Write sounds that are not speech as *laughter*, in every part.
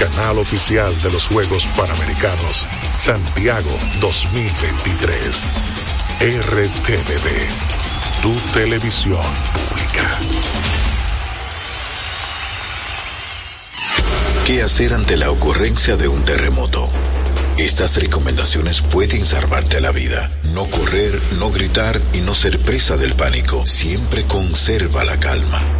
canal oficial de los Juegos Panamericanos Santiago 2023. RTVD, tu televisión pública. ¿Qué hacer ante la ocurrencia de un terremoto? Estas recomendaciones pueden salvarte la vida. No correr, no gritar y no ser presa del pánico. Siempre conserva la calma.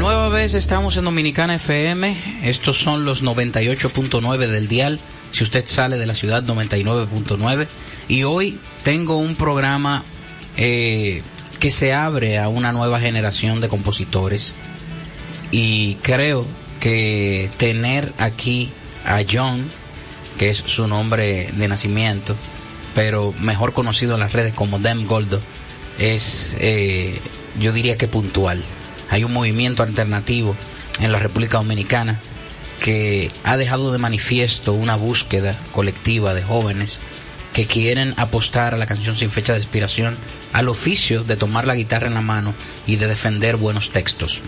Nueva vez estamos en Dominicana FM. Estos son los 98.9 del dial. Si usted sale de la ciudad, 99.9. Y hoy tengo un programa eh, que se abre a una nueva generación de compositores. Y creo que tener aquí a John, que es su nombre de nacimiento, pero mejor conocido en las redes como Dem Goldo, es, eh, yo diría que puntual hay un movimiento alternativo en la República Dominicana que ha dejado de manifiesto una búsqueda colectiva de jóvenes que quieren apostar a la canción sin fecha de expiración, al oficio de tomar la guitarra en la mano y de defender buenos textos.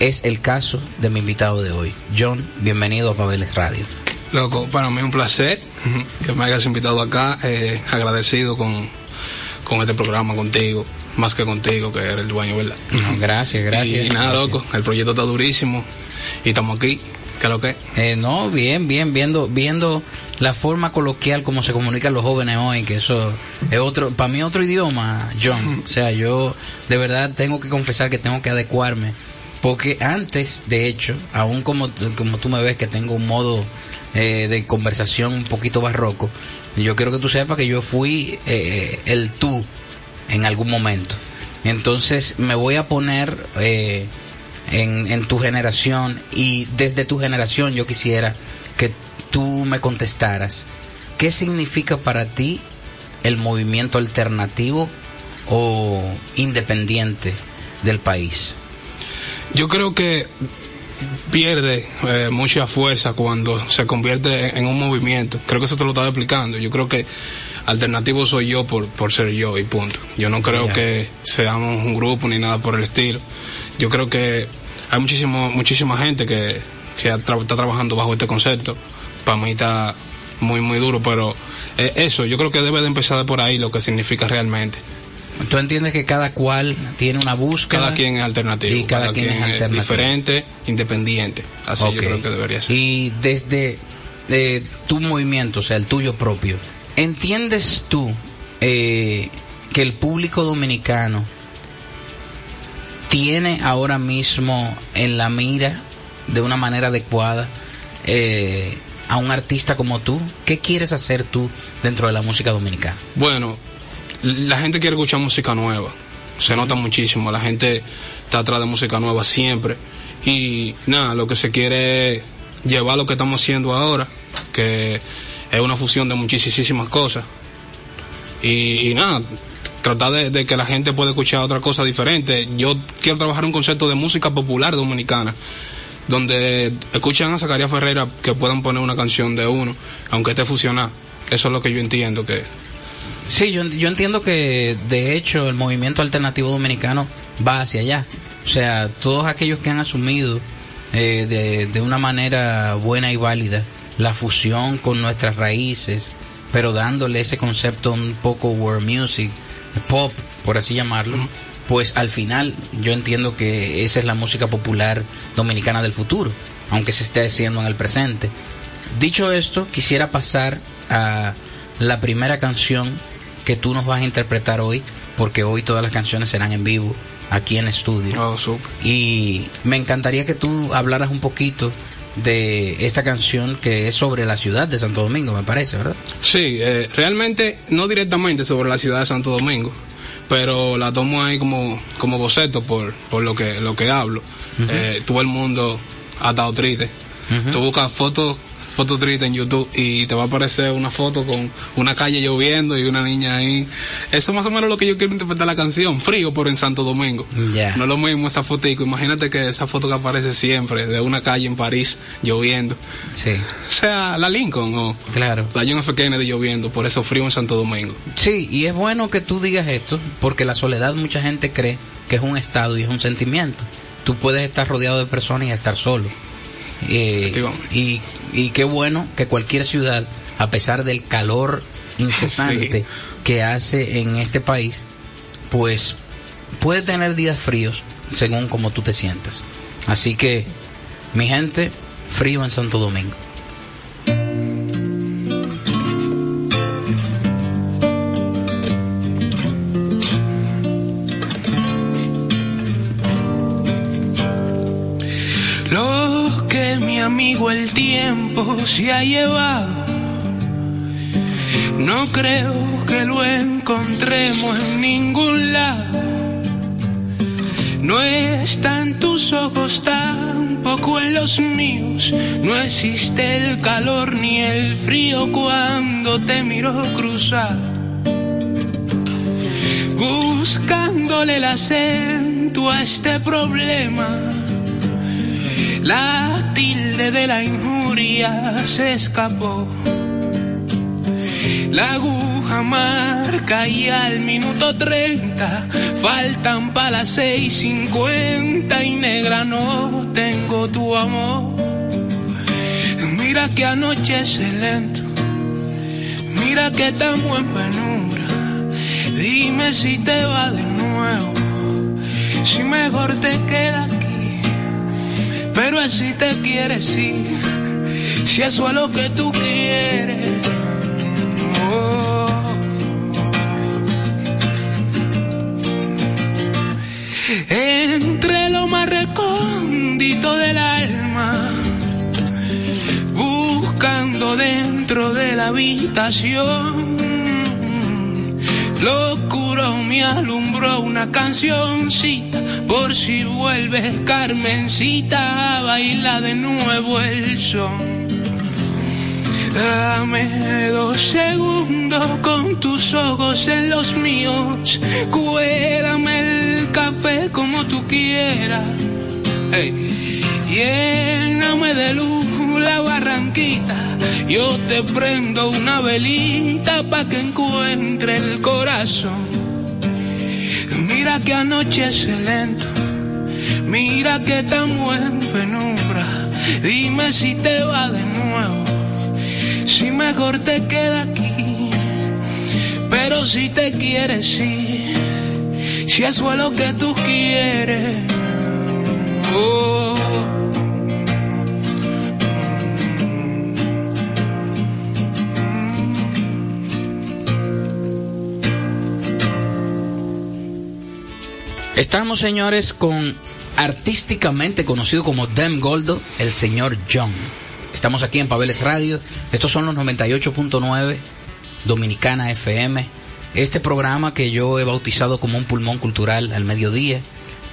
Es el caso de mi invitado de hoy. John, bienvenido a Pabeles Radio. Loco, para mí es un placer que me hayas invitado acá, eh, agradecido con, con este programa contigo más que contigo, que eres el dueño, ¿verdad? No, gracias, gracias. Y, nada, gracias. loco, el proyecto está durísimo y estamos aquí. ¿Qué es lo que? Eh, no, bien, bien, viendo, viendo la forma coloquial como se comunican los jóvenes hoy, que eso es otro, para mí otro idioma, John. *laughs* O sea, yo de verdad tengo que confesar que tengo que adecuarme. Porque antes, de hecho, aún como, como tú me ves que tengo un modo eh, de conversación un poquito barroco, yo quiero que tú sepas que yo fui eh, el tú en algún momento. Entonces me voy a poner eh, en, en, tu generación y desde tu generación yo quisiera que tú me contestaras qué significa para ti el movimiento alternativo o independiente del país. Yo creo que pierde eh, mucha fuerza cuando se convierte en un movimiento. Creo que eso te lo estaba explicando. Yo creo que alternativo soy yo por, por ser yo y punto. Yo no creo yeah. que seamos un grupo ni nada por el estilo. Yo creo que hay muchísimo, muchísima gente que, que tra está trabajando bajo este concepto. Para mí está muy, muy duro, pero eh, eso, yo creo que debe de empezar por ahí lo que significa realmente. ¿Tú entiendes que cada cual tiene una búsqueda? Cada quien es alternativo. Y cada, cada quien, quien, es alternativo. diferente, independiente. Así okay. yo creo que debería ser. Y desde eh, tu movimiento, o sea, el tuyo propio, ¿entiendes tú eh, que el público dominicano tiene ahora mismo en la mira de una manera adecuada eh, a un artista como tú? ¿Qué quieres hacer tú dentro de la música dominicana? Bueno, la gente quiere escuchar música nueva. Se nota muchísimo. La gente está atrás de música nueva siempre. Y nada, lo que se quiere es llevar lo que estamos haciendo ahora, que es una fusión de muchísimas cosas. Y, nada, tratar de, que la gente pueda escuchar otra cosa diferente. Yo quiero trabajar un concepto de música popular dominicana, donde escuchan a Zacarías Ferreira que puedan poner una canción de uno, aunque esté fusionada. Eso es lo que yo entiendo que... Sí, yo, yo entiendo que de hecho el movimiento alternativo dominicano va hacia allá. O sea, todos aquellos que han asumido eh, de, de una manera buena y válida la fusión con nuestras raíces, pero dándole ese concepto un poco world music, pop, por así llamarlo, pues al final yo entiendo que esa es la música popular dominicana del futuro, aunque se esté haciendo en el presente. Dicho esto, quisiera pasar a la primera canción que tú nos vas a interpretar hoy, porque hoy todas las canciones serán en vivo aquí en estudio. Oh, y me encantaría que tú hablaras un poquito de esta canción que es sobre la ciudad de Santo Domingo, me parece, ¿verdad? Sí, eh, realmente no directamente sobre la ciudad de Santo Domingo, pero la tomo ahí como, como boceto por, por lo que lo que hablo. Eh, todo el mundo ha estado triste. Tú buscas fotos foto triste en YouTube y te va a aparecer una foto con una calle lloviendo y una niña ahí. Eso más o menos lo que yo quiero interpretar la canción, frío por en Santo Domingo. No es lo mismo esa fotico, imagínate que esa foto que aparece siempre de una calle en París lloviendo. Sí. O sea, la Lincoln o claro. la John F. Kennedy lloviendo, por eso frío en Santo Domingo. Sí, y es bueno que tú digas esto, porque la soledad mucha gente cree que es un estado y es un sentimiento. Tú puedes estar rodeado de personas y estar solo. Eh, y, y qué bueno que cualquier ciudad, a pesar del calor incesante *laughs* que hace en este país, pues puede tener días fríos según como tú te sientas. Así que, mi gente, frío en Santo Domingo. Amigo el tiempo se ha llevado. No creo que lo encontremos en ningún lado. No está en tus ojos, tampoco en los míos. No existe el calor ni el frío cuando te miro cruzar. Buscándole el acento a este problema la tilde de la injuria se escapó. La aguja marca y al minuto treinta faltan para las seis cincuenta y negra no tengo tu amor. Mira que anochece lento, mira que estamos en penumbra. Dime si te va de nuevo, si mejor te quedas pero así te quieres ir, si eso es lo que tú quieres. Oh. Entre lo más recóndito del alma, buscando dentro de la habitación. Locuro me alumbró una cancioncita por si vuelves Carmencita a bailar de nuevo el son. Dame dos segundos con tus ojos en los míos, cuélame el café como tú quieras. Lléname de luz la barranquita, yo te prendo una velita pa' que encuentre el corazón Mira que anochece lento, mira que estamos en penumbra. Dime si te va de nuevo, si mejor te queda aquí. Pero si te quieres ir, si eso es lo que tú quieres. Estamos, señores, con artísticamente conocido como Dem Goldo, el señor John. Estamos aquí en Pabeles Radio. Estos son los 98.9 Dominicana FM. Este programa que yo he bautizado como un pulmón cultural al mediodía.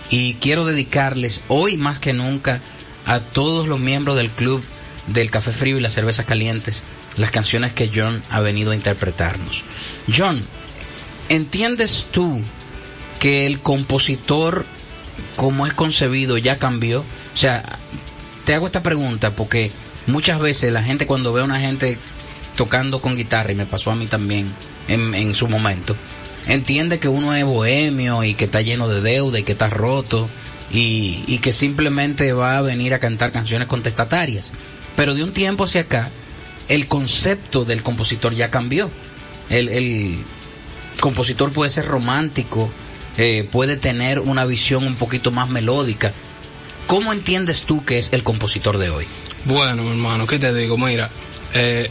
Y quiero dedicarles hoy más que nunca a todos los miembros del club del café frío y las cervezas calientes las canciones que John ha venido a interpretarnos. John, ¿entiendes tú que el compositor como es concebido ya cambió? O sea, te hago esta pregunta porque muchas veces la gente cuando ve a una gente tocando con guitarra, y me pasó a mí también en, su momento, entiende que uno es bohemio y que está lleno de deuda y que está roto y, y que simplemente va a venir a cantar canciones contestatarias. Pero de un tiempo hacia acá, el concepto del compositor ya cambió. El, el compositor puede ser romántico, eh, puede tener una visión un poquito más melódica. ¿Cómo entiendes tú que es el compositor de hoy? Bueno, hermano, ¿qué te digo? Mira, eh,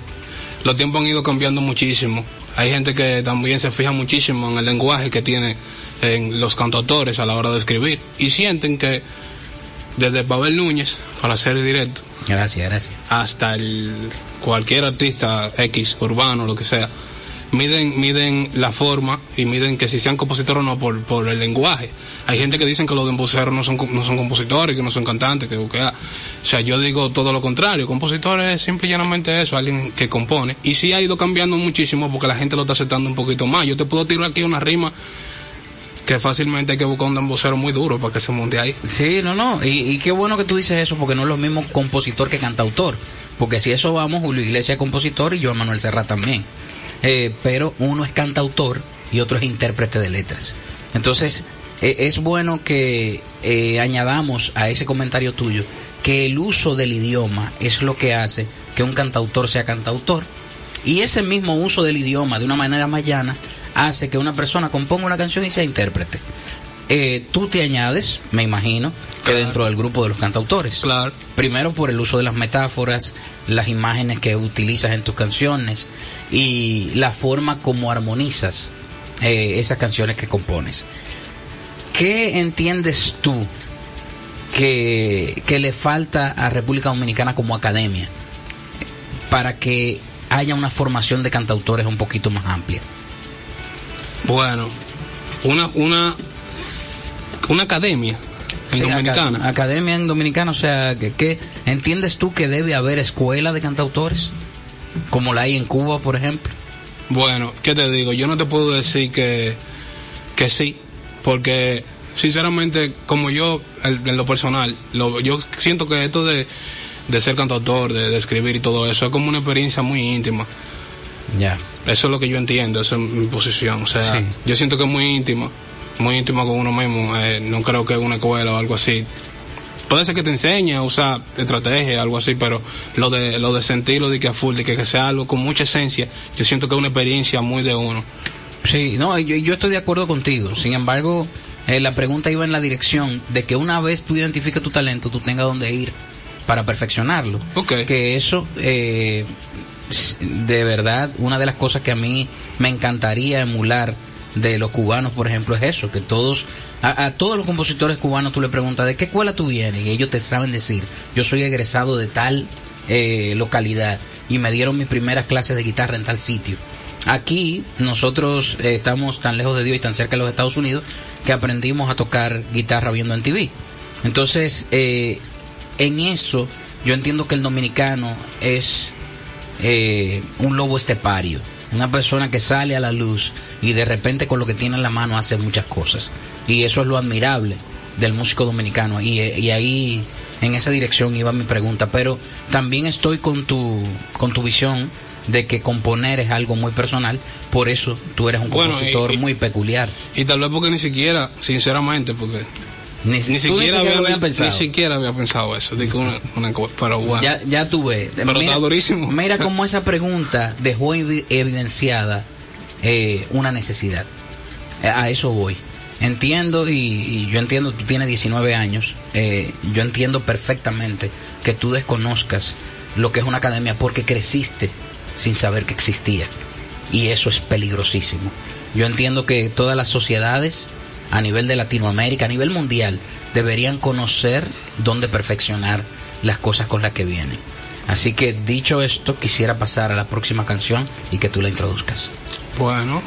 los tiempos han ido cambiando muchísimo. Hay gente que también se fija muchísimo en el lenguaje que tienen en los cantautores a la hora de escribir y sienten que desde Pavel Núñez, para ser directo, gracias, gracias, hasta el cualquier artista X, urbano, lo que sea, miden, miden la forma y miden que si sean compositores o no por, por el lenguaje. Hay gente que dicen que los embuceros no son, no son compositores, que no son cantantes, que, que o sea, yo digo todo lo contrario, compositor es simple y llanamente eso, alguien que compone. Y sí ha ido cambiando muchísimo porque la gente lo está aceptando un poquito más. Yo te puedo tirar aquí una rima que fácilmente hay que buscar un embocero muy duro para que se monte ahí. Sí, no, no, y, qué bueno que tú dices eso porque no es lo mismo compositor que cantautor, porque si eso vamos, Julio Iglesias es compositor y yo Manuel Serra también. Eh, pero uno es cantautor y otro es intérprete de letras. Entonces, eh, es bueno que eh, añadamos a ese comentario tuyo que el uso del idioma es lo que hace que un cantautor sea cantautor. Y ese mismo uso del idioma de una manera más llana hace que una persona componga una canción y sea intérprete. Tú te añades, me imagino, que dentro del grupo de los cantautores. Claro. Primero por el uso de las metáforas, las imágenes que utilizas en tus canciones y la forma como armonizas eh, esas canciones que compones. ¿Qué entiendes tú que, que le falta a República Dominicana como academia para que haya una formación de cantautores un poquito más amplia? Bueno, una, una, una academia en Dominicana. academia en Dominicana, o sea, ¿qué, entiendes tú que debe haber escuela de cantautores? Como la hay en Cuba, por ejemplo. Bueno, ¿qué te digo? Yo no te puedo decir que, que sí, porque sinceramente, como yo, en lo personal, lo, yo siento que esto de, de ser cantautor, de, escribir y todo eso, es como una experiencia muy íntima. Ya. Eso es lo que yo entiendo, esa es mi posición. O sea, yo siento que es muy íntimo muy íntimo con uno mismo. Eh, no creo que una escuela o algo así. Puede ser que te enseñe a usar estrategia, algo así, pero lo de, lo de sentirlo, de que a full, de que, sea algo con mucha esencia, yo siento que es una experiencia muy de uno. Sí, no, yo, yo estoy de acuerdo contigo. Sin embargo, eh, la pregunta iba en la dirección de que una vez tú identifiques tu talento, tú tengas dónde ir para perfeccionarlo. Okay. Que eso, eh, de verdad, una de las cosas que a mí me encantaría emular de los cubanos, por ejemplo, es eso, que todos, a, todos los compositores cubanos tú le preguntas de qué escuela tú vienes y ellos te saben decir, yo soy egresado de tal eh, localidad y me dieron mis primeras clases de guitarra en tal sitio. Aquí nosotros eh, estamos tan lejos de Dios y tan cerca de los Estados Unidos que aprendimos a tocar guitarra viendo en TV. Entonces, eh, en eso yo entiendo que el dominicano es un lobo estepario una persona que sale a la luz y de repente con lo que tiene en la mano hace muchas cosas. Y eso es lo admirable del músico dominicano. Y, ahí, en esa dirección iba mi pregunta. Pero también estoy con tu, con tu visión de que componer es algo muy personal, por eso tú eres un compositor muy peculiar. Y tal vez porque ni siquiera, sinceramente, porque ni, siquiera, había, pensado. Ni siquiera había pensado eso. pero bueno. Ya, ya tuve. Pero mira, está durísimo. Mira *laughs* cómo esa pregunta dejó evidenciada eh, una necesidad. Eh, a eso voy. Entiendo y, yo entiendo, tú tienes 19 años. Eh, yo entiendo perfectamente que tú desconozcas lo que es una academia porque creciste sin saber que existía. Y eso es peligrosísimo. Yo entiendo que todas las sociedades a nivel de Latinoamérica, a nivel mundial, deberían conocer dónde perfeccionar las cosas con las que vienen. Así que dicho esto, quisiera pasar a la próxima canción y que tú la introduzcas. Bueno,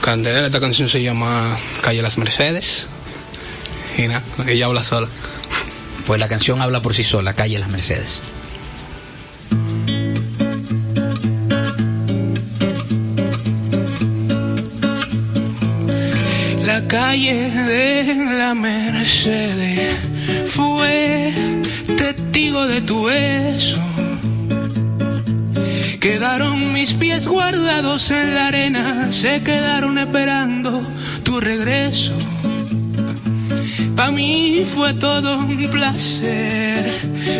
Candela, esta canción se llama Calle Las Mercedes. Y nada, ella habla sola. Pues la canción habla por sí sola, Calle Las Mercedes. De la Mercedes fue testigo de tu beso. Quedaron mis pies guardados en la arena, se quedaron esperando tu regreso. Para mí fue todo un placer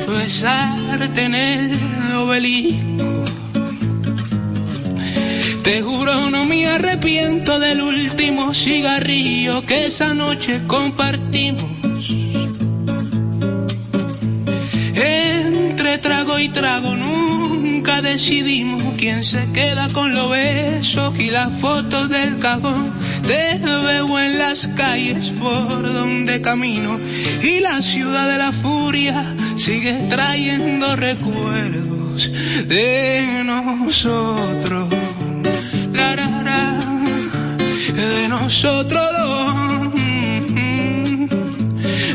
besarte en el obelisco. Te juro no me arrepiento del último cigarrillo que esa noche compartimos. Entre trago y trago nunca decidimos quién se queda con los besos y las fotos del cajón. Te veo en las calles por donde camino y la ciudad de la furia sigue trayendo recuerdos de nosotros. De nosotros dos,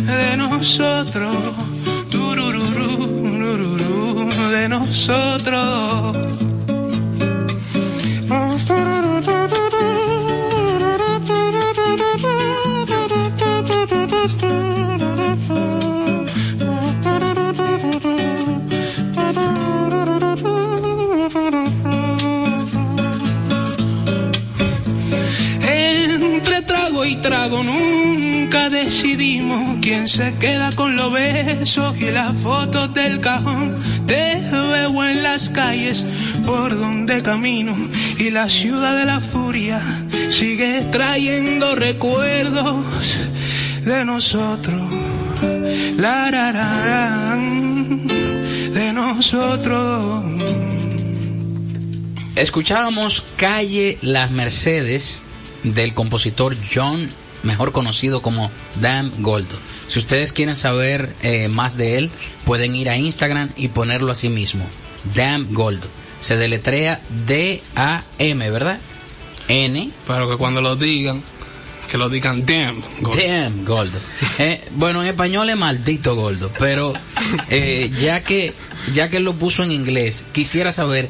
de nosotros, turururú, de nosotros. Entre decidimos quién se queda con los besos y las fotos del cajón. Te veo en las calles por donde camino y la ciudad de la furia sigue trayendo recuerdos de nosotros. La, de nosotros. Escuchábamos Calle Las Mercedes del compositor John, mejor conocido como Dan Goldo. Si ustedes quieren saber eh, más de él, pueden ir a Instagram y ponerlo así mismo. Dan Goldo. Se deletrea D-A-M, ¿verdad? N. Pero que cuando lo digan, que lo digan damn. Gordo. Damn Goldo. Eh, bueno, en español es maldito Goldo, pero eh, ya que ya que lo puso en inglés, quisiera saber,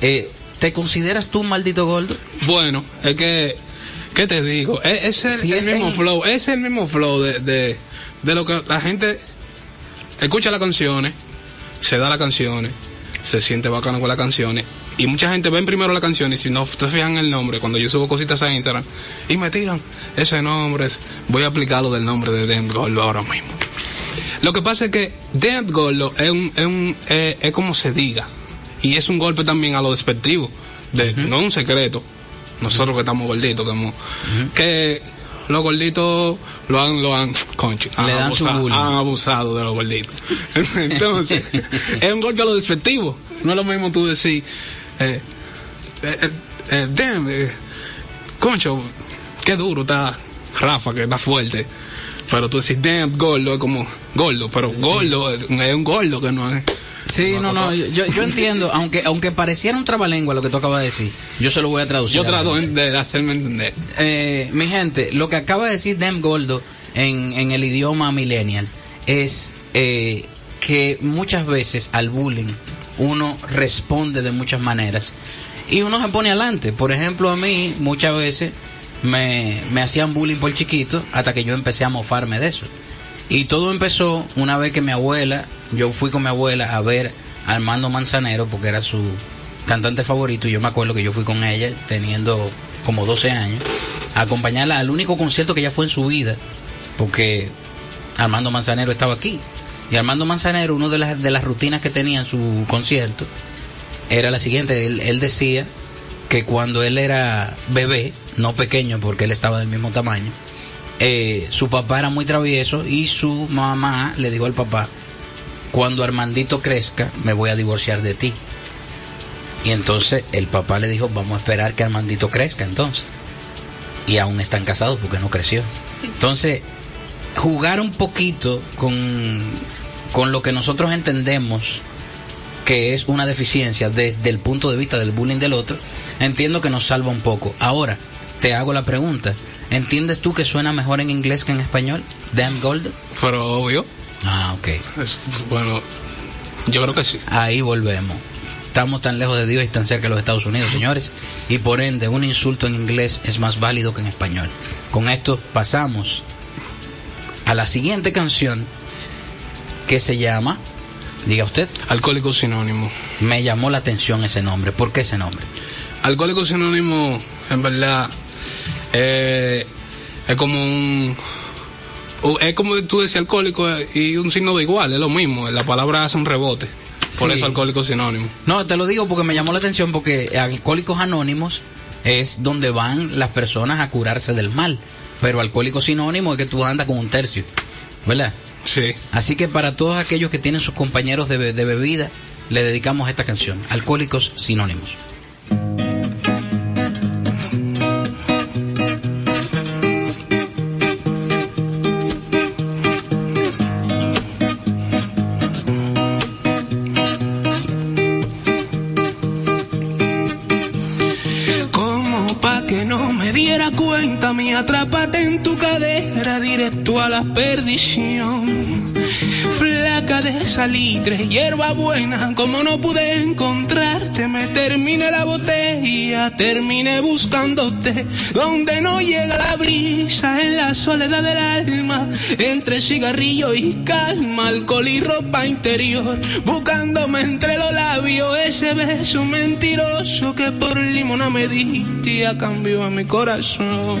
eh, ¿te consideras tú un maldito Goldo? Bueno, es que, ¿qué te digo? Es, es el, Si el es mismo en- flow, es el mismo flow de, de, de lo que la gente escucha las canciones, se da las canciones, se siente bacano con las canciones, y mucha gente ven primero las canciones y si no te fijan el nombre, cuando yo subo cositas a Instagram, y me tiran ese nombre, voy a aplicarlo del nombre de Dem Gordo ahora mismo. Lo que pasa es que Dem Gordo es, un, es, un, es, es como se diga, y es un golpe también a lo despectivo, de, no es un secreto, nosotros que estamos gorditos, que, hemos- que los gorditos lo han, lo han, han, abusado, bullying. han abusado de los gorditos. *laughs* Entonces, es un golpe a lo despectivo. No es lo mismo tú decir, eh, eh, eh, eh, damn, eh, concho, qué duro está Rafa, que está fuerte. Pero tú decís, damn, gordo, es como gordo, pero gordo es es un gordo que no es. Sí, no, no, yo, yo entiendo, aunque aunque pareciera un trabalengua lo que tú acabas de decir, yo se lo voy a traducir. Yo trato de hacerme entender. Eh, mi gente, lo que acaba de decir Dem Goldo en, en el idioma millennial es eh, que muchas veces al bullying uno responde de muchas maneras y uno se pone adelante. Por ejemplo, a mí muchas veces me, me hacían bullying por chiquito hasta que yo empecé a mofarme de eso. Y todo empezó una vez que mi abuela, yo fui con mi abuela a ver a Armando Manzanero porque era su cantante favorito y yo me acuerdo que yo fui con ella teniendo como 12 años a acompañarla al único concierto que ella fue en su vida porque Armando Manzanero estaba aquí. Y Armando Manzanero, una de las, de las rutinas que tenía en su concierto era la siguiente, él, él decía que cuando él era bebé, no pequeño porque él estaba del mismo tamaño, eh, su papá era muy travieso y su mamá le dijo al papá, cuando Armandito crezca, me voy a divorciar de ti. Y entonces el papá le dijo, vamos a esperar que Armandito crezca entonces. Y aún están casados porque no creció. Entonces, jugar un poquito con, con lo que nosotros entendemos que es una deficiencia desde el punto de vista del bullying del otro, entiendo que nos salva un poco. Ahora, te hago la pregunta, ¿entiendes tú que suena mejor en inglés que en español? Damn Gold. Pero obvio. Ah, ok. bueno, yo creo que sí. Ahí volvemos. Estamos tan lejos de Dios y tan cerca de los Estados Unidos, señores, y por ende un insulto en inglés es más válido que en español. Con esto pasamos a la siguiente canción que se llama, diga usted. Alcohólico Sinónimo. Me llamó la atención ese nombre. ¿Por qué ese nombre? Alcohólico Sinónimo, en verdad, eh, es como un... Es como tú decías alcohólico y un signo de igual, es lo mismo, la palabra hace un rebote. Por eso Alcohólicos Anónimos. No, te lo digo porque me llamó la atención porque Alcohólicos Anónimos es donde van las personas a curarse del mal. Pero Alcohólicos Sinónimos es que tú andas con un tercio. ¿Verdad? Sí. Así que para todos aquellos que tienen sus compañeros de, de bebida, le dedicamos esta canción. Alcohólicos Sinónimos. Atrápate en tu cadera directo a la perdición. Flaca de salitre, hierba buena, como no pude encontrarte, me terminé la botella, terminé buscándote, donde no llega la brisa, en la soledad del alma, entre cigarrillo y calma, alcohol y ropa interior, buscándome entre los labios ese beso mentiroso que por limona me diste a cambio a mi corazón.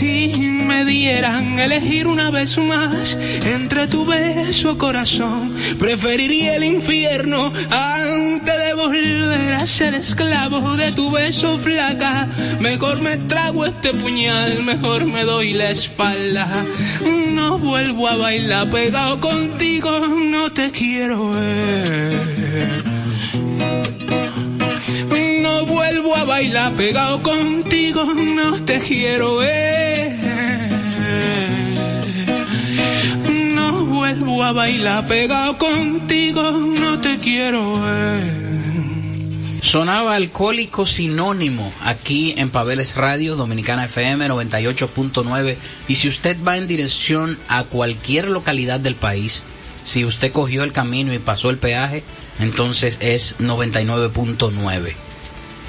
si me dieran elegir una vez más entre tu beso corazón, preferiría el infierno antes de volver a ser esclavo de tu beso flaca. Mejor me trago este puñal, mejor me doy la espalda. No vuelvo a bailar pegado contigo, no te quiero ver a bailar pegado contigo, no te quiero ver. No vuelvo a bailar pegado contigo, no te quiero ver. Sonaba alcohólico sinónimo aquí en Pabeles Radio, Dominicana FM 98.9. Y si usted va en dirección a cualquier localidad del país, si usted cogió el camino y pasó el peaje, entonces es 99.9.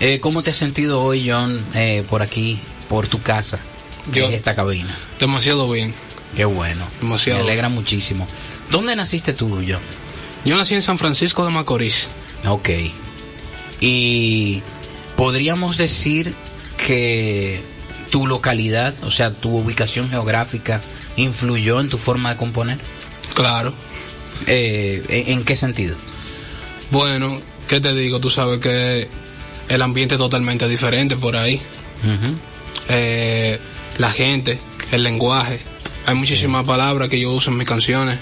Eh, ¿Cómo te has sentido hoy, John, eh, por aquí, por tu casa, en esta cabina? Demasiado bien. Qué bueno. Demasiado. Me alegra muchísimo. ¿Dónde naciste tú, John? Yo nací en San Francisco de Macorís. Ok. Y podríamos decir que tu localidad, o sea, tu ubicación geográfica, influyó en tu forma de componer. Claro. Eh, ¿En qué sentido? Bueno, ¿qué te digo? Tú sabes que el ambiente totalmente diferente por ahí. Eh, la gente, el lenguaje. Hay muchísimas palabras que yo uso en mis canciones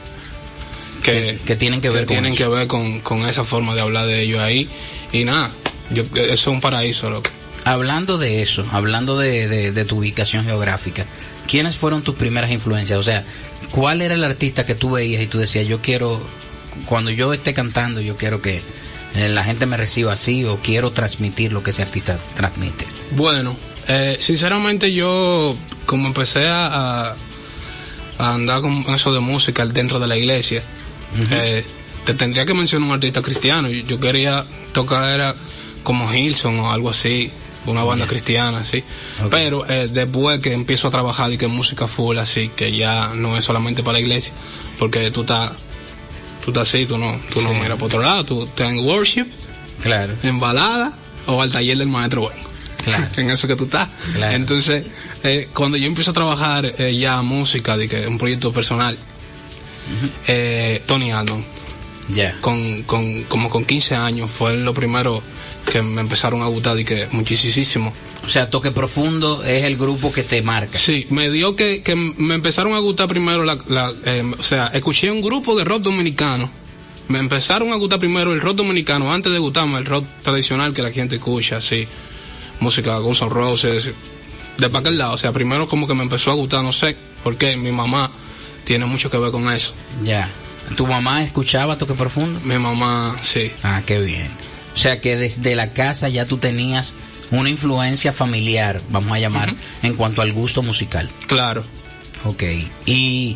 que, que, tienen que ver, con, tienen que ver con, con, esa forma de hablar de ellos ahí. Y nada, yo, eso es un paraíso, loco. Hablando de eso, hablando de, de, de, tu ubicación geográfica, ¿quiénes fueron tus primeras influencias? O sea, ¿cuál era el artista que tú veías y tú decías, yo quiero, cuando yo esté cantando, yo quiero que, eh, la gente me reciba así o quiero transmitir lo que ese artista transmite? Bueno, eh, sinceramente yo como empecé a, a, andar con eso de música dentro de la iglesia, eh, te tendría que mencionar un artista cristiano. Yo, quería tocar era como Hilson o algo así, una banda cristiana, sí. Pero después que empiezo a trabajar y que música full, así que ya no es solamente para la iglesia, porque tú estás tú estás así, tú no, tú no miras por otro lado, tú estás en worship, claro. en balada o al taller del maestro bueno. Claro. *laughs* en eso que tú estás. Entonces, eh, cuando yo empiezo a trabajar eh, ya música, de que un proyecto personal, eh, Tony Allen, ya con, con, como con 15 años, fue lo primero que me empezaron a gustar y que muchísimo. O sea, Toque Profundo es el grupo que te marca. Sí, me dio que, que me empezaron a gustar primero la, la eh, o sea, escuché un grupo de rock dominicano me empezaron a gustar primero el rock dominicano, antes de gustarme el rock tradicional que la gente escucha, así, música Guns N' Roses, de para aquel lado, o sea, primero como que me empezó a gustar, no sé por qué, mi mamá tiene mucho que ver con eso. Ya. ¿Tu mamá escuchaba Toque Profundo? Mi mamá, sí. Ah, qué bien. O sea que desde la casa ya tú tenías una influencia familiar, vamos a llamar, en cuanto al gusto musical. Claro. Ok. ¿Y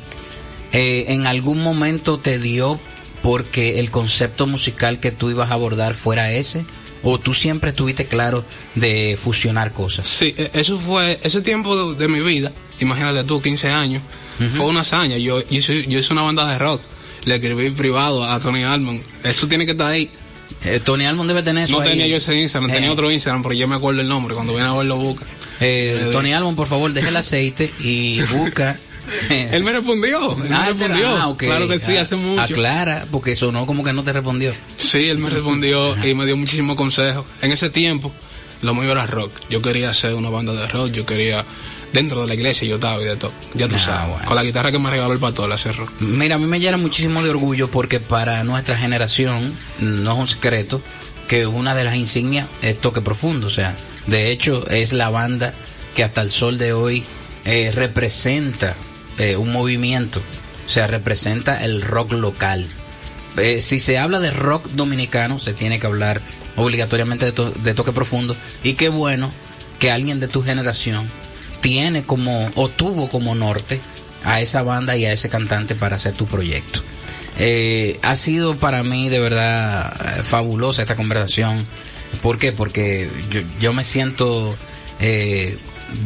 eh, en algún momento te dio porque el concepto musical que tú ibas a abordar fuera ese? ¿O tú siempre estuviste claro de fusionar cosas? Sí, e, eso fue, ese tiempo de, mi vida, imagínate tú, 15 años, fue una hazaña. Yo, yo, hice, yo hice una banda de rock, le escribí privado a Tony Almond. Eso tiene que estar ahí. Eh, Tony Almond debe tener eso No ahí. tenía yo ese Instagram, tenía Eh, otro Instagram, pero yo me acuerdo el nombre, cuando viene a verlo busca. eh, Tony Almond, por favor, deje el aceite y *laughs* busca. Él me respondió, él me Ah, él te- respondió. ah. Claro que sí, Ah, hace mucho. Aclara, porque sonó como que no te respondió. Sí, él me respondió *laughs* y me dio muchísimos consejos. En ese tiempo, lo mío era rock. Yo quería hacer una banda de rock, yo quería, dentro de la iglesia yo estaba y de todo. Ya tú Ah, sabes. bueno. Con la guitarra que me regaló el pastor, hacer rock. Mira, a mí me llena muchísimo de orgullo porque para nuestra generación no es un secreto que una de las insignias es Toque Profundo. O sea, de hecho es la banda que hasta el sol de hoy eh, representa eh, un movimiento. O sea, representa el rock local. Eh, si se habla de rock dominicano, se tiene que hablar obligatoriamente de, to- de Toque Profundo. Y qué bueno que alguien de tu generación tiene como o tuvo como norte a esa banda y a ese cantante para hacer tu proyecto. Eh, ha sido para mí de verdad eh, fabulosa esta conversación. ¿Por qué? Porque yo, yo me siento, eh,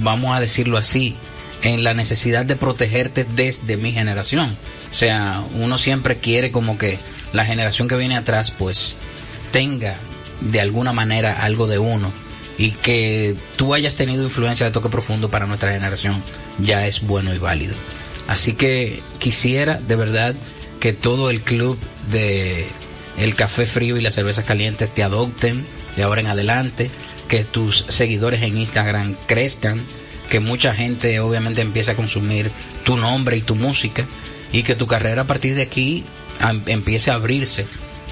vamos a decirlo así, en la necesidad de protegerte desde mi generación. O sea, uno siempre quiere como que la generación que viene atrás pues tenga de alguna manera algo de uno y que tú hayas tenido influencia de toque profundo para nuestra generación ya es bueno y válido. Así que quisiera de verdad que todo el club de el café frío y las cervezas calientes te adopten de ahora en adelante, que tus seguidores en Instagram crezcan, que mucha gente obviamente empiece a consumir tu nombre y tu música y que tu carrera a partir de aquí empiece a abrirse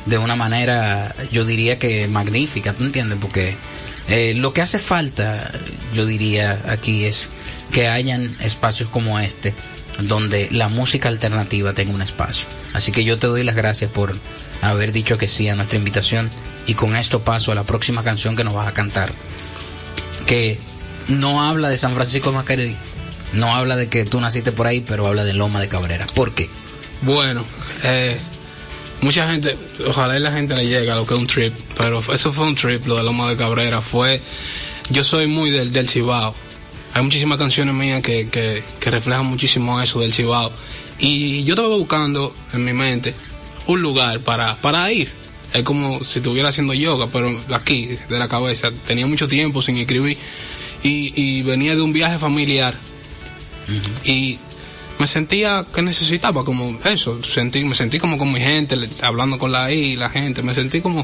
de una manera, yo diría que magnífica, ¿tú entiendes? Porque eh, lo que hace falta, yo diría aquí, es que hayan espacios como este, donde la música alternativa tenga un espacio. Así que yo te doy las gracias por haber dicho que sí a nuestra invitación y con esto paso a la próxima canción que nos vas a cantar, que no habla de San Francisco de no habla de que tú naciste por ahí, pero habla de Loma de Cabrera. ¿Por qué? Bueno, eh, mucha gente, ojalá y la gente le llegue a lo que es un trip, pero eso fue un trip, lo de Loma de Cabrera, fue, yo soy muy del, del Cibao, hay muchísimas canciones mías que, que, que reflejan muchísimo eso del Cibao, y yo estaba buscando en mi mente un lugar para, para ir, es como si estuviera haciendo yoga, pero aquí, de la cabeza, tenía mucho tiempo sin escribir, y, y venía de un viaje familiar, y me sentía que necesitaba como eso, sentí, me sentí como con mi gente, hablando con la I, la gente, me sentí como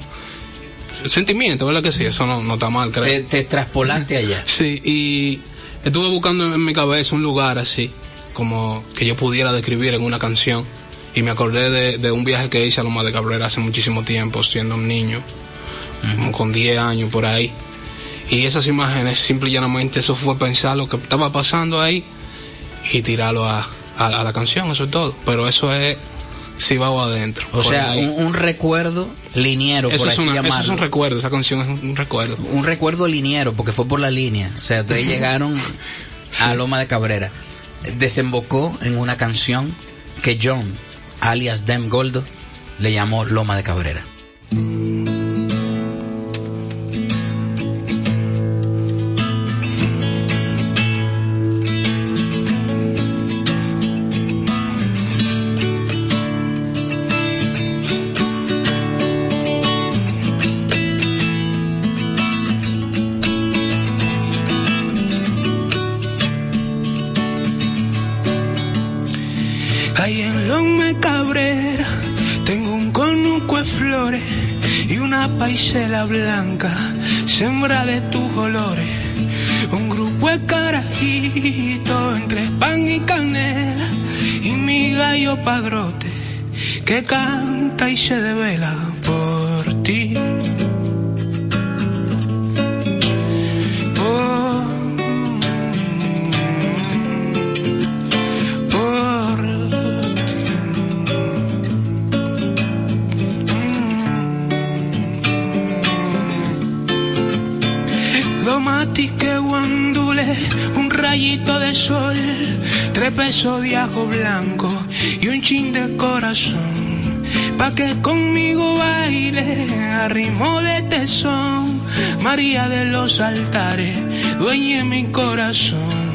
sentimiento, ¿verdad que sí? Eso no, no está mal, creo. Te, te traspolaste allá. *laughs* Sí, y estuve buscando en mi cabeza un lugar así, como que yo pudiera describir en una canción, y me acordé de, de un viaje que hice a Loma de Cabrera hace muchísimo tiempo, siendo un niño, como con 10 años por ahí. Y esas imágenes, simple y llanamente, eso fue pensar lo que estaba pasando ahí y tirarlo a, a, a la canción, eso es todo. Pero eso es si va adentro. O sea, un, un recuerdo liniero, eso, por es así una- eso es un recuerdo, esa canción es un, un recuerdo. un recuerdo liniero, porque fue por la línea. O sea, ustedes *laughs* llegaron a Loma de Cabrera. Desembocó en una canción que John, alias Dem Goldo, le llamó Loma de Cabrera. Sembra de tus olores. Un grupo de carajitos entre pan y canela y mi gallo pagrote que canta y se devela ajo blanco y un chin de corazón. Pa' que conmigo baile a ritmo de tesón, María de los altares, dueñe mi corazón.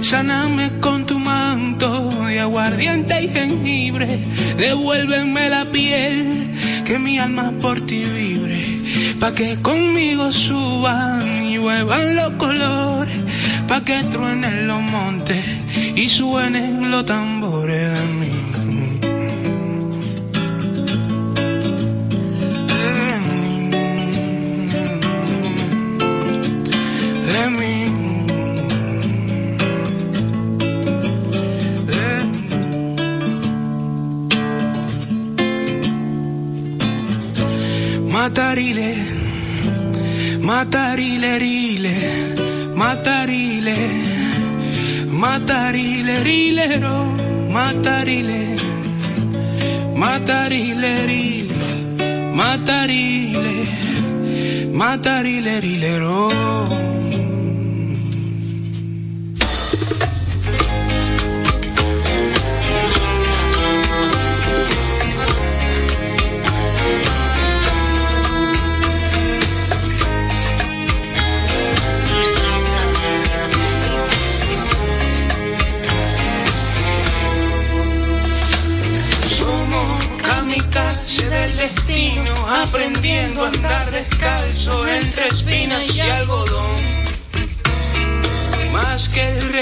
Sáname con tu manto de aguardiente y jengibre, devuélveme la piel, que mi alma por ti vibre pa' que conmigo suban y vuelvan los colores, pa' que truenen los montes y suenen los tambores de mí. De mí. Matarile Matarile, matarile, rile, matarile, matarile, rilero. aprendiendo a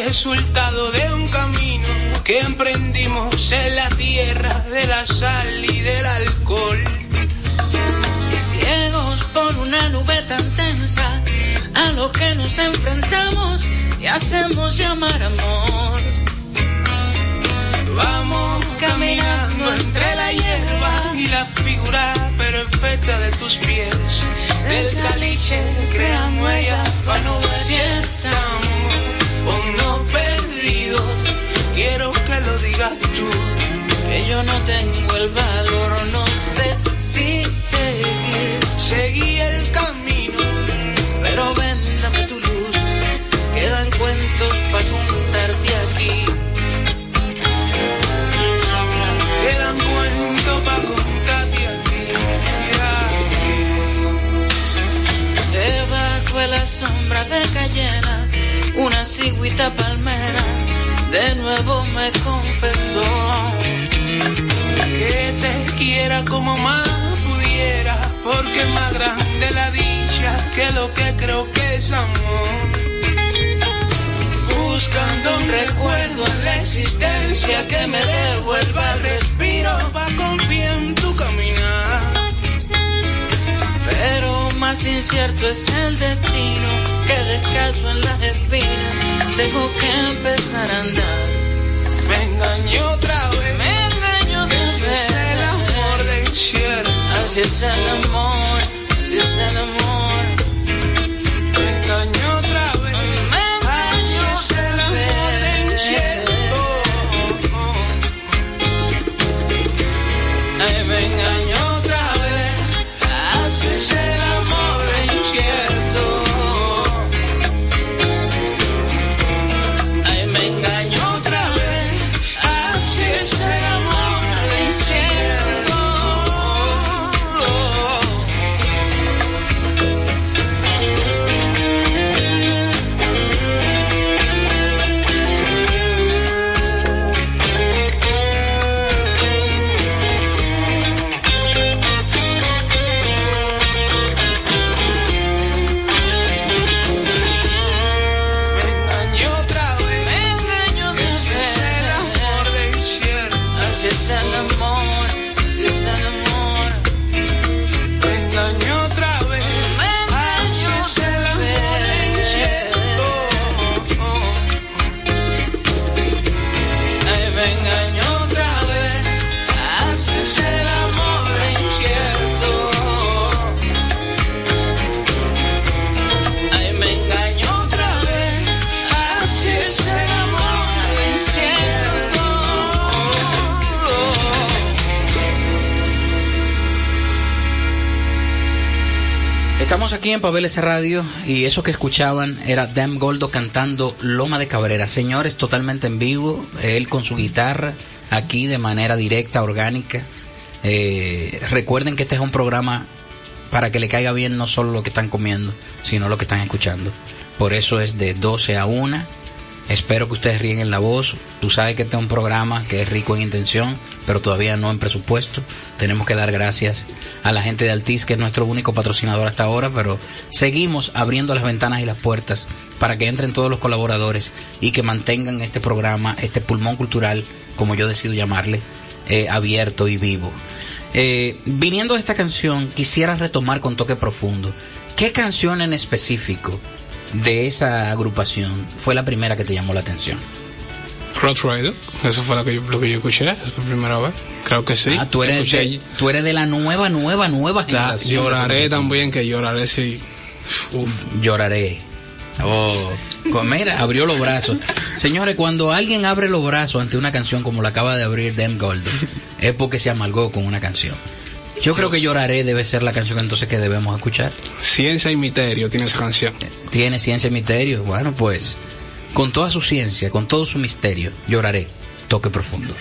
resultado de un camino que emprendimos en la tierra de la sal y del alcohol. Ciegos por una nube tan tensa, a lo que nos enfrentamos y hacemos llamar amor. Vamos caminando entre la hierba y la figura perfecta de tus pies. El caliche crea huellas para no ver si estamos o no perdidos. Quiero que lo digas tú. Que yo no tengo el valor, no sé si seguir. Seguí el camino, pero véndame tu luz. Quedan cuentos para contarte aquí. Quedan cuentos para contarte aquí. Debajo de la sombra de cayena, una cigüita palmera de nuevo me confesó que te quiera como más pudiera, porque más grande la dicha que lo que creo que es amor buscando un recuerdo en la existencia que me devuelva el respiro pa' confiar en tu caminar. Pero más incierto es el destino que descanso en las espinas tengo que empezar a andar. Me engañó otra vez. Me engañó de Así es el amor de incierto. Así es el amor, así es el amor. Me engañó otra vez. Así es el amor de incierto. Ay, me engañó En Pabeles Radio y eso que escuchaban era Dem Goldo cantando Loma de Cabrera. Señores, totalmente en vivo, él con su guitarra, aquí de manera directa, orgánica. Eh, recuerden que este es un programa para que le caiga bien no solo lo que están comiendo, sino lo que están escuchando. Por eso es de 12 a 1. Espero que ustedes ríen la voz. Tú sabes que este es un programa que es rico en intención, pero todavía no en presupuesto. Tenemos que dar gracias a la gente de Altiz, que es nuestro único patrocinador hasta ahora, pero seguimos abriendo las ventanas y las puertas para que entren todos los colaboradores y que mantengan este programa, este pulmón cultural, como yo decido llamarle, eh, abierto y vivo. Eh, viniendo de esta canción, quisiera retomar con toque profundo. ¿Qué canción en específico de esa agrupación fue la primera que te llamó la atención? Road Rider, eso fue lo que yo, lo que yo escuché la primera vez. Creo que sí. Ah, tú eres, de, tú eres de la nueva, nueva, nueva generación. Lloraré también, que lloraré sí. Uf. Lloraré. Oh, mira, abrió los brazos. Señores, cuando alguien abre los brazos ante una canción como la acaba de abrir Dem Golden, es porque se amalgó con una canción. Yo creo que Lloraré debe ser la canción entonces que debemos escuchar. Ciencia y misterio tiene esa canción. Tiene ciencia y misterio. Bueno, pues con toda su ciencia, con todo su misterio, lloraré. Toque profundo.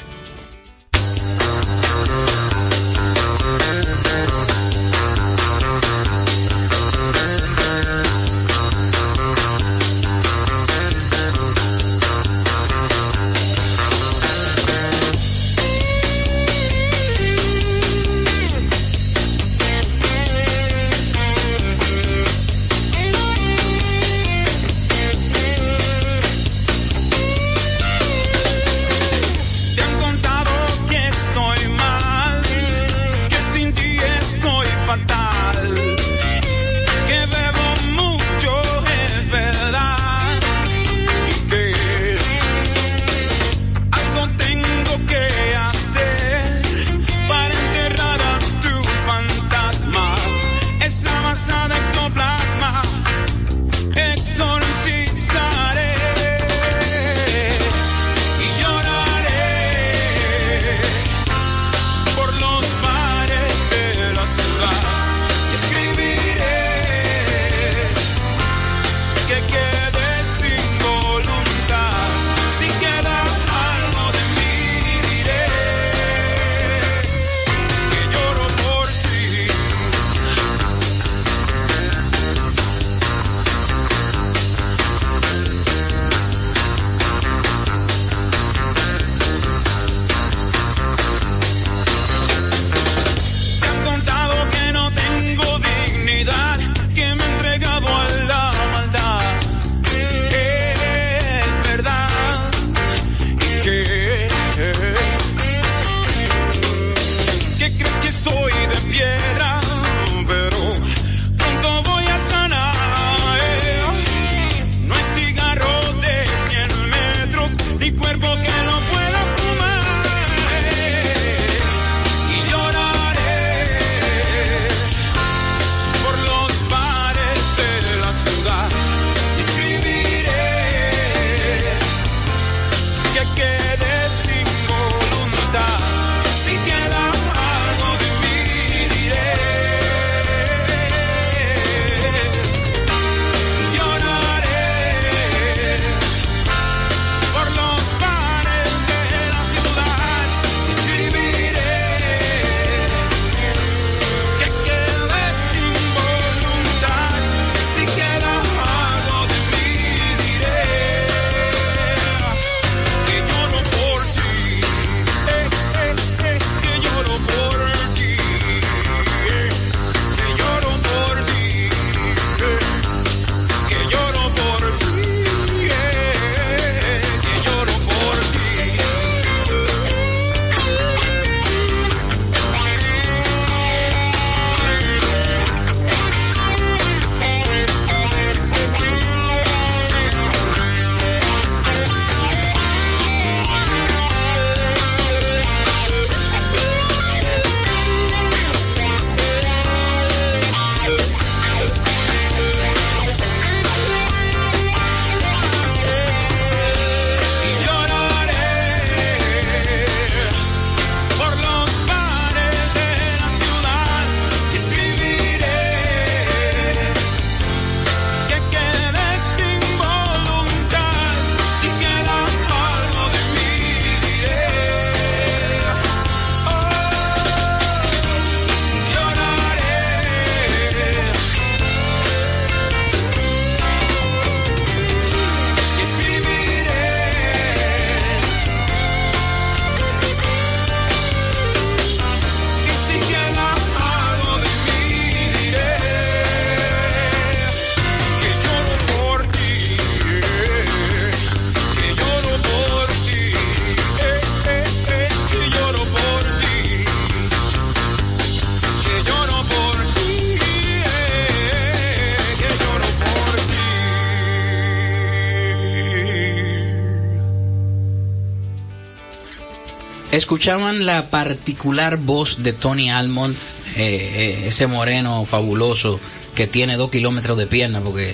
Escuchaban la particular voz de Tony Almond, eh, eh, ese moreno fabuloso que tiene dos kilómetros de pierna, porque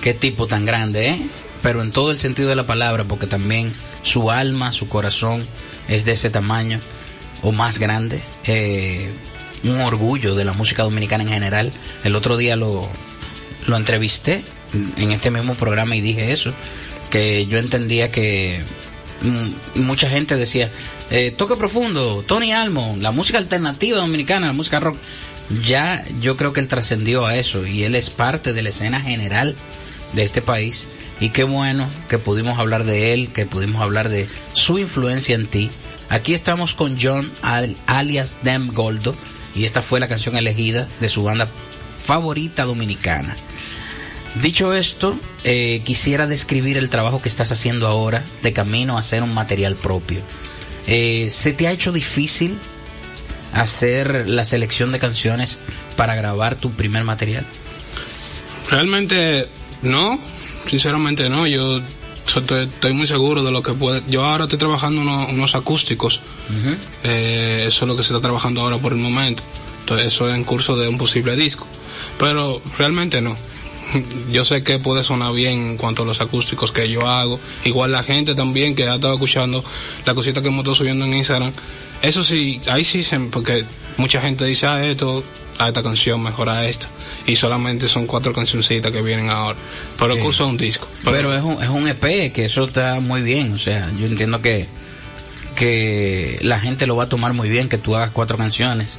qué tipo tan grande, ¿eh? Pero en todo el sentido de la palabra, porque también su alma, su corazón es de ese tamaño o más grande. Un orgullo de la música dominicana en general. El otro día lo, lo entrevisté en este mismo programa y dije eso, que yo entendía que mm, mucha gente decía, eh, toque profundo, Tony Almo, la música alternativa dominicana, la música rock. Ya yo creo que él trascendió a eso y él es parte de la escena general de este país. Y qué bueno que pudimos hablar de él, que pudimos hablar de su influencia en ti. Aquí estamos con John alias Dem Goldo y esta fue la canción elegida de su banda favorita dominicana. Dicho esto, eh, quisiera describir el trabajo que estás haciendo ahora de camino a hacer un material propio. Eh, ¿Se te ha hecho difícil hacer la selección de canciones para grabar tu primer material? Realmente no, sinceramente no. Yo estoy, muy seguro de lo que puede. Yo ahora estoy trabajando unos, acústicos. Eh, eso es lo que se está trabajando ahora por el momento. Entonces, eso es en curso de un posible disco. Pero realmente no. *laughs* Yo sé que puede sonar bien en cuanto a los acústicos que yo hago. Igual la gente también que ha estado escuchando la cosita que hemos estado subiendo en Instagram. Eso sí, ahí sí, porque mucha gente dice, ah, esto, a esta canción, mejora esta. Y solamente son cuatro cancioncitas que vienen ahora. Pero el curso es un disco. Pero, es, un, es un EP, que eso está muy bien. O sea, yo entiendo que, que la gente lo va a tomar muy bien, que tú hagas cuatro canciones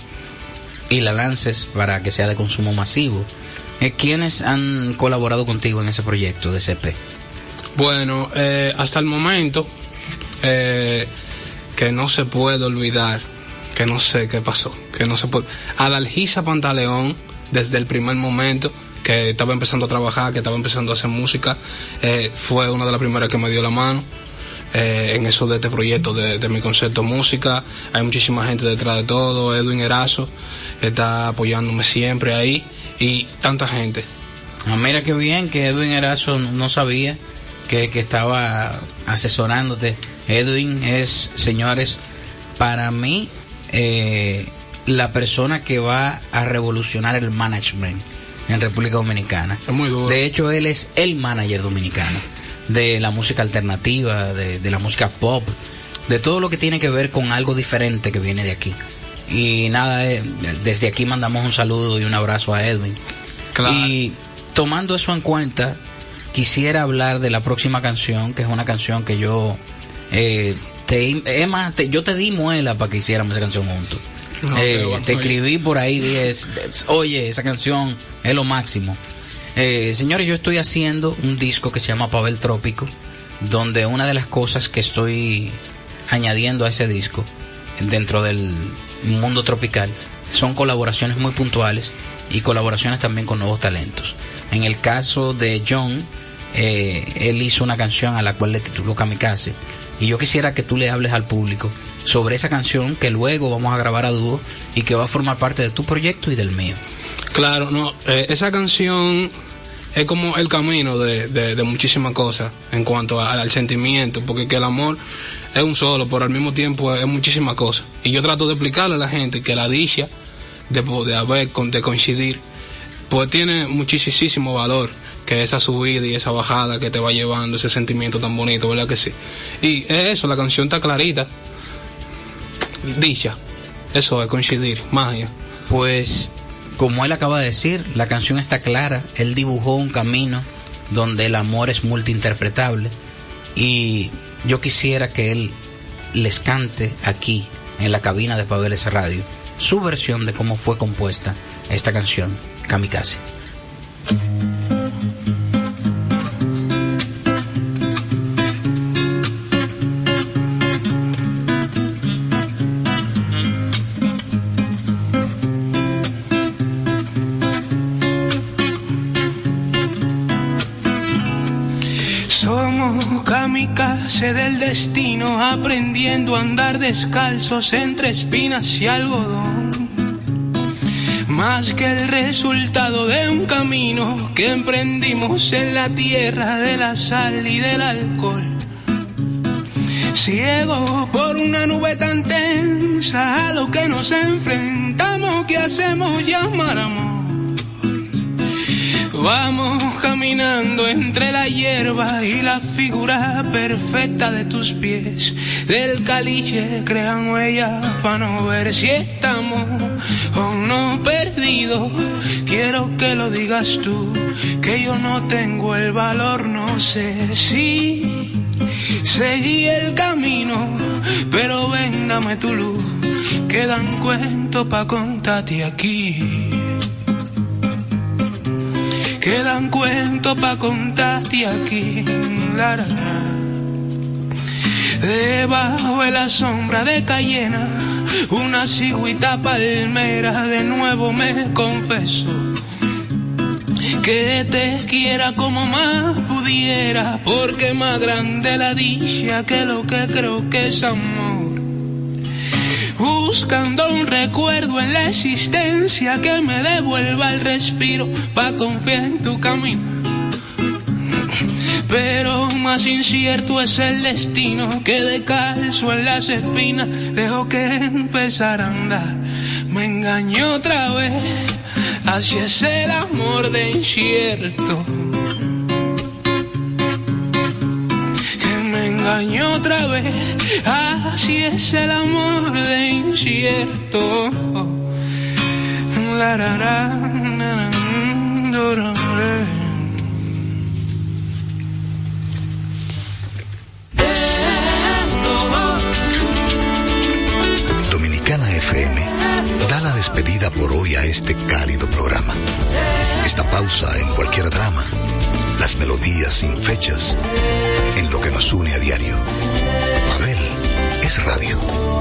y la lances para que sea de consumo masivo. Eh, ¿Quiénes han colaborado contigo en ese proyecto de CP? Bueno, eh, hasta el momento, eh, que no se puede olvidar, que no sé qué pasó, que no se puede. Adalgisa Pantaleón, desde el primer momento que estaba empezando a trabajar, que estaba empezando a hacer música, fue una de las primeras que me dio la mano. en eso de este proyecto de, de, mi concepto música. Hay muchísima gente detrás de todo, Edwin Erazo, está apoyándome siempre ahí y tanta gente. Ah, mira qué bien que Edwin Erazo no sabía que, estaba asesorándote. Edwin es, señores, para mí eh, la persona que va a revolucionar el management en República Dominicana. muy De hecho, él es el manager dominicano de la música alternativa, de, de la música pop, de todo lo que tiene que ver con algo diferente que viene de aquí. Y nada, eh, desde aquí mandamos un saludo y un abrazo a Edwin. Y tomando eso en cuenta, quisiera hablar de la próxima canción, que es una canción que yo eh, te, Emma, yo te di muela para que hiciéramos esa canción juntos. Eh, te escribí por ahí, dije, oye, esa canción es lo máximo. señores, yo estoy haciendo un disco que se llama Pavel Trópico, donde una de las cosas que estoy añadiendo a ese disco, dentro del mundo tropical, son colaboraciones muy puntuales y colaboraciones también con nuevos talentos. En el caso de John, eh, él hizo una canción a la cual le tituló Kamikaze. Y yo quisiera que tú le hables al público sobre esa canción que luego vamos a grabar a dúo y que va a formar parte de tu proyecto y del mío. Claro, no, eh, esa canción es como el camino de, de, muchísimas cosas en cuanto al sentimiento, porque que el amor es un solo, pero al mismo tiempo es, muchísimas cosas. Y yo trato de explicarle a la gente que la dicha de, de haber, de coincidir, pues tiene muchísimo valor que esa subida y esa bajada que te va llevando, ese sentimiento tan bonito, ¿verdad que sí? Y es eso, la canción está clarita. Dicha. Eso es coincidir, magia. Pues, como él acaba de decir, la canción está clara. Él dibujó un camino donde el amor es multiinterpretable. Y yo quisiera que él les cante aquí, en la cabina de Pabeles Radio, su versión de cómo fue compuesta esta canción, Kamikaze. Aprendiendo a andar descalzos entre espinas y algodón. Más que el resultado de un camino que emprendimos en la tierra de la sal y del alcohol. ciego por una nube tan tensa a lo que nos enfrentamos, que hacemos llamar amor. Vamos caminando entre la hierba y la figura perfecta de tus pies. Del caliche crean huellas para no ver si estamos o no perdidos. Quiero que lo digas tú, que yo no tengo el valor, no sé si seguí el camino, pero ven, dame tu luz, quedan cuentos pa' contarte aquí. Quedan cuentos pa' contarte aquí. La, Debajo de la sombra de Cayena, una cigüita palmera, de nuevo me confeso. Que te quiera como más pudiera, porque más grande la dicha que lo que creo que es amor buscando un recuerdo en la existencia que me devuelva el respiro pa' confiar en tu camino. Pero más incierto es el destino que de calzo en las espinas dejo que empezar a andar. Me engañó otra vez, así es el amor de incierto. Engañó otra vez. Así es el amor de incierto. La, Dominicana FM da la despedida por hoy a este cálido programa. Esta pausa en cualquier drama las melodías sin fechas, en lo que nos une a diario. Pavel es radio.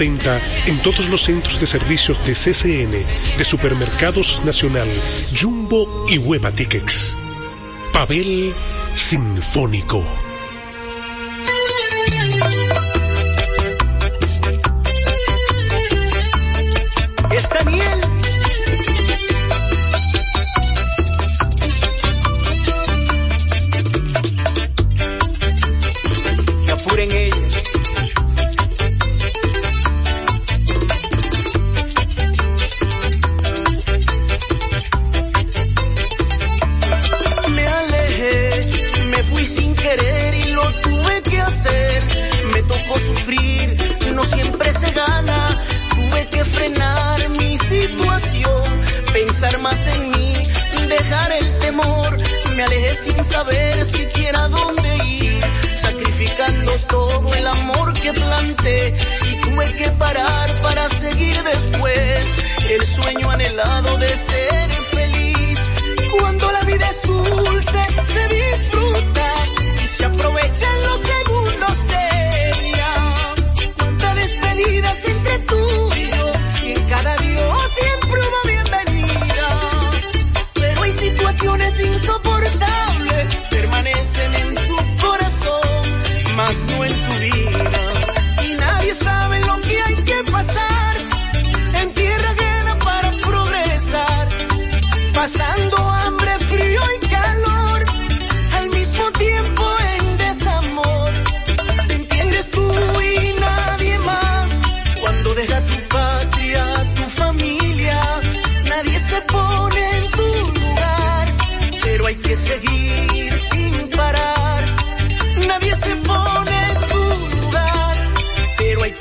en todos los centros de servicios de CCN, de Supermercados Nacional, Jumbo y Hueva Tickets. Pavel Sinfónico. Esta nieve sufrir, no siempre se gana. Tuve que frenar mi situación, pensar más en mí, dejar el temor. Me alejé sin saber siquiera dónde ir, sacrificando todo el amor que planté. Y tuve que parar para seguir después el sueño anhelado de ser feliz. Cuando la vida es dulce, se disfruta y se aprovechan los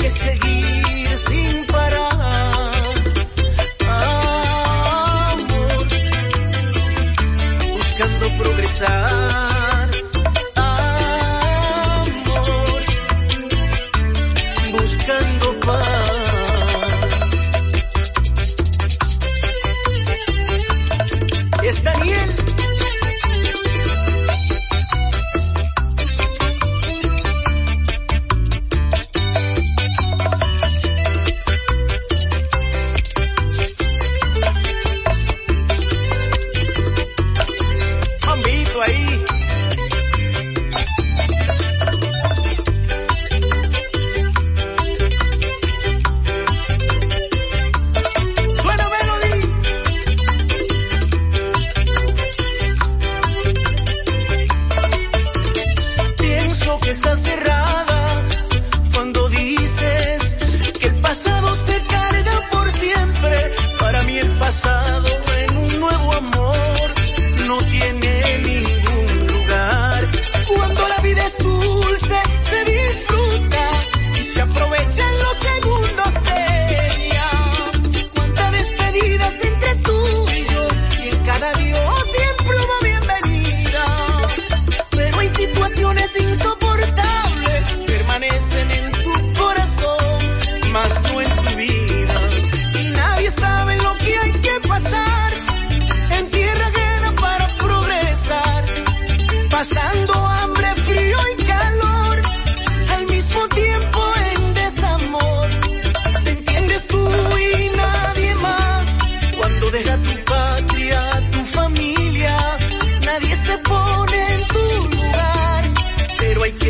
que seguir.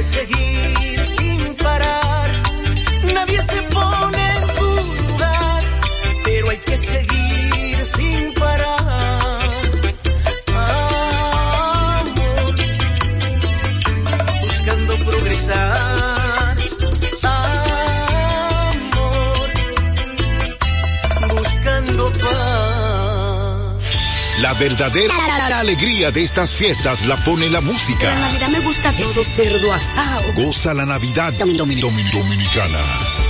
que. De estas fiestas la pone la música. La Navidad me gusta todo. Ese cerdo asado. Goza la Navidad dominicana.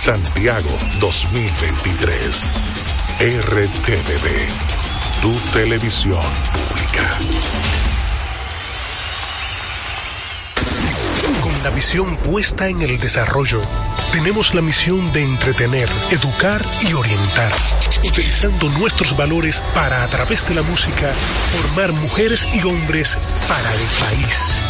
Santiago 2023. RTVB, tu televisión pública. Con la visión puesta en el desarrollo, tenemos la misión de entretener, educar y orientar, utilizando nuestros valores para, a través de la música, formar mujeres y hombres para el país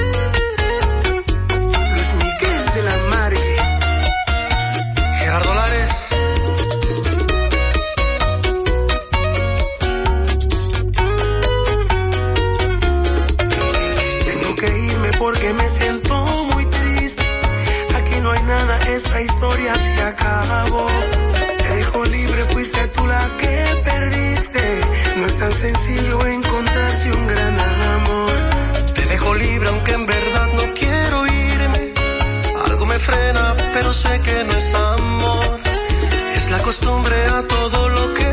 no es amor, es la costumbre a todo lo que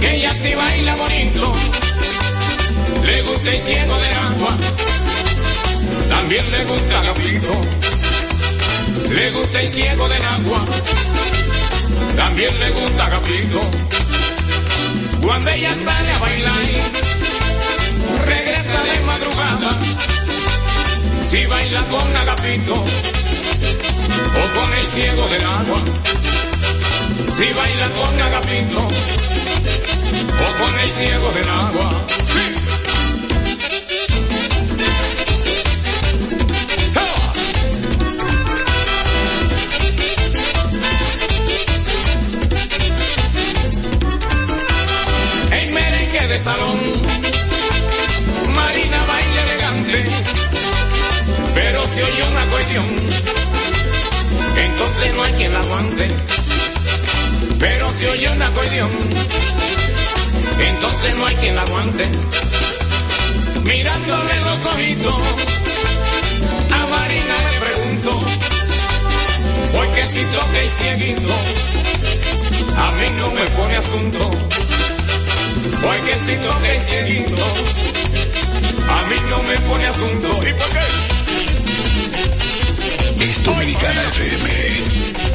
que ella sí baila bonito, le gusta el cielo de agua, también le gusta Gapito, le gusta el ciego del agua, también le gusta Gapito. Cuando ella sale a bailar, regresa de madrugada, si baila con Agapito o con el ciego del agua. Si baila con Agapito o con el ciego del agua. En merengue de salón, Marina baila elegante, pero si oye una cuestión, entonces no hay quien la aguante. Pero si oye una cuestión, entonces no hay quien la aguante. Mirándole los ojitos, a Marina le pregunto, porque si toca y cieguito, a mí no me pone asunto. Porque si toca y cieguito, a mí no me pone asunto. ¿Y por qué? Es Dominicana FM.